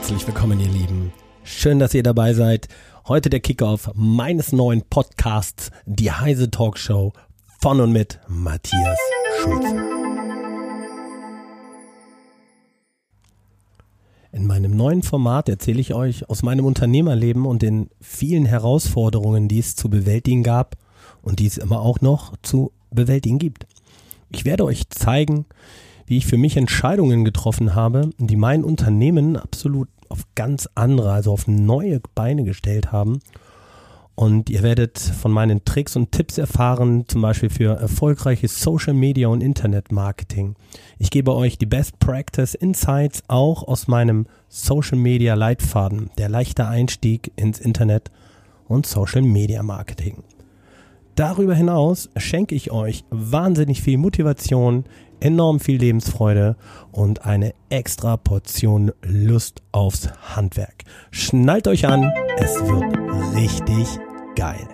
Herzlich willkommen, ihr Lieben. Schön, dass ihr dabei seid. Heute der Kickoff meines neuen Podcasts, die Heise Talkshow von und mit Matthias Schulze. In meinem neuen Format erzähle ich euch aus meinem Unternehmerleben und den vielen Herausforderungen, die es zu bewältigen gab und die es immer auch noch zu bewältigen gibt. Ich werde euch zeigen, wie ich für mich Entscheidungen getroffen habe, die mein Unternehmen absolut auf ganz andere, also auf neue Beine gestellt haben. Und ihr werdet von meinen Tricks und Tipps erfahren, zum Beispiel für erfolgreiches Social Media und Internet Marketing. Ich gebe euch die Best Practice Insights auch aus meinem Social Media Leitfaden, der leichte Einstieg ins Internet und Social Media Marketing. Darüber hinaus schenke ich euch wahnsinnig viel Motivation, enorm viel Lebensfreude und eine extra Portion Lust aufs Handwerk. Schnallt euch an, es wird richtig geil.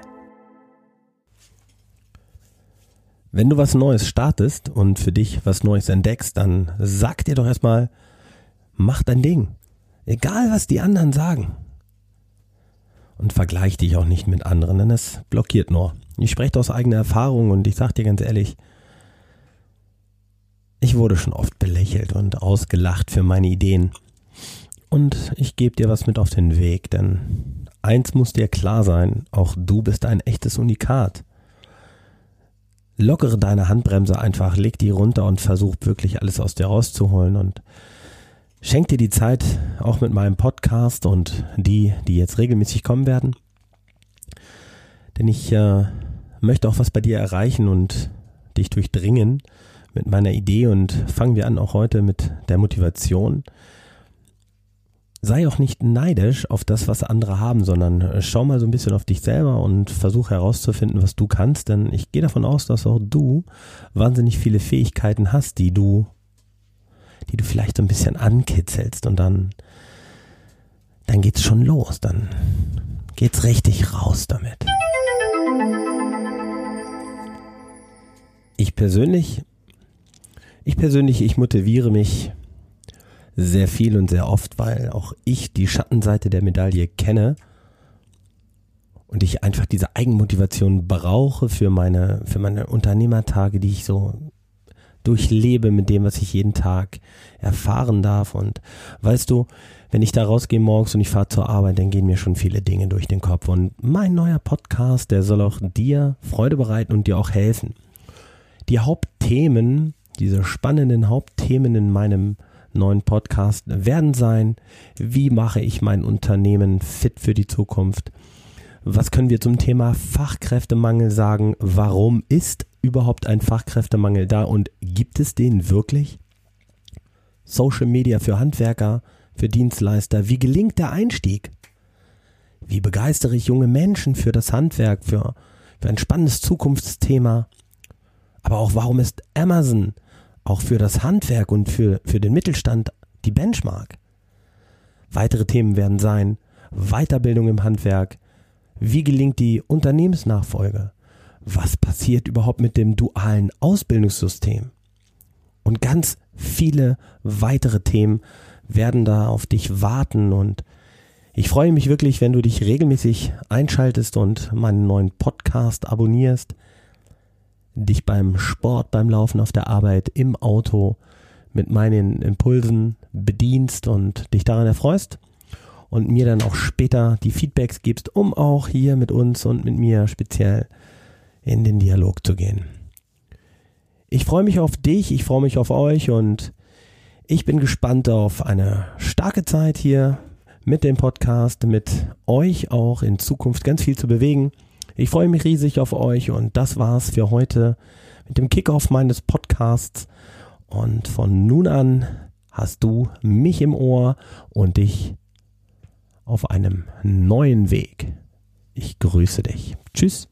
Wenn du was Neues startest und für dich was Neues entdeckst, dann sag dir doch erstmal, mach dein Ding. Egal was die anderen sagen. Und vergleich dich auch nicht mit anderen, denn es blockiert nur. Ich spreche aus eigener Erfahrung und ich sag dir ganz ehrlich, ich wurde schon oft belächelt und ausgelacht für meine Ideen. Und ich gebe dir was mit auf den Weg, denn eins muss dir klar sein, auch du bist ein echtes Unikat. Lockere deine Handbremse einfach, leg die runter und versuch wirklich alles aus dir rauszuholen und schenk dir die Zeit auch mit meinem Podcast und die, die jetzt regelmäßig kommen werden. Denn ich äh, möchte auch was bei dir erreichen und dich durchdringen mit meiner Idee und fangen wir an auch heute mit der Motivation. Sei auch nicht neidisch auf das, was andere haben, sondern äh, schau mal so ein bisschen auf dich selber und versuch herauszufinden, was du kannst, denn ich gehe davon aus, dass auch du wahnsinnig viele Fähigkeiten hast, die du, die du vielleicht so ein bisschen ankitzelst und dann, dann geht's schon los, dann geht's richtig raus damit. Ich persönlich ich persönlich, ich motiviere mich sehr viel und sehr oft, weil auch ich die Schattenseite der Medaille kenne und ich einfach diese Eigenmotivation brauche für meine, für meine Unternehmertage, die ich so durchlebe mit dem, was ich jeden Tag erfahren darf. Und weißt du, wenn ich da rausgehe morgens und ich fahre zur Arbeit, dann gehen mir schon viele Dinge durch den Kopf. Und mein neuer Podcast, der soll auch dir Freude bereiten und dir auch helfen. Die Hauptthemen, diese spannenden Hauptthemen in meinem neuen Podcast werden sein, wie mache ich mein Unternehmen fit für die Zukunft? Was können wir zum Thema Fachkräftemangel sagen? Warum ist überhaupt ein Fachkräftemangel da und gibt es den wirklich? Social Media für Handwerker, für Dienstleister, wie gelingt der Einstieg? Wie begeistere ich junge Menschen für das Handwerk, für, für ein spannendes Zukunftsthema? Aber auch warum ist Amazon auch für das Handwerk und für, für den Mittelstand die Benchmark. Weitere Themen werden sein Weiterbildung im Handwerk, wie gelingt die Unternehmensnachfolge, was passiert überhaupt mit dem dualen Ausbildungssystem? Und ganz viele weitere Themen werden da auf dich warten und ich freue mich wirklich, wenn du dich regelmäßig einschaltest und meinen neuen Podcast abonnierst dich beim Sport, beim Laufen auf der Arbeit, im Auto mit meinen Impulsen bedienst und dich daran erfreust und mir dann auch später die Feedbacks gibst, um auch hier mit uns und mit mir speziell in den Dialog zu gehen. Ich freue mich auf dich, ich freue mich auf euch und ich bin gespannt auf eine starke Zeit hier mit dem Podcast, mit euch auch in Zukunft ganz viel zu bewegen. Ich freue mich riesig auf euch und das war's für heute mit dem Kickoff meines Podcasts. Und von nun an hast du mich im Ohr und dich auf einem neuen Weg. Ich grüße dich. Tschüss.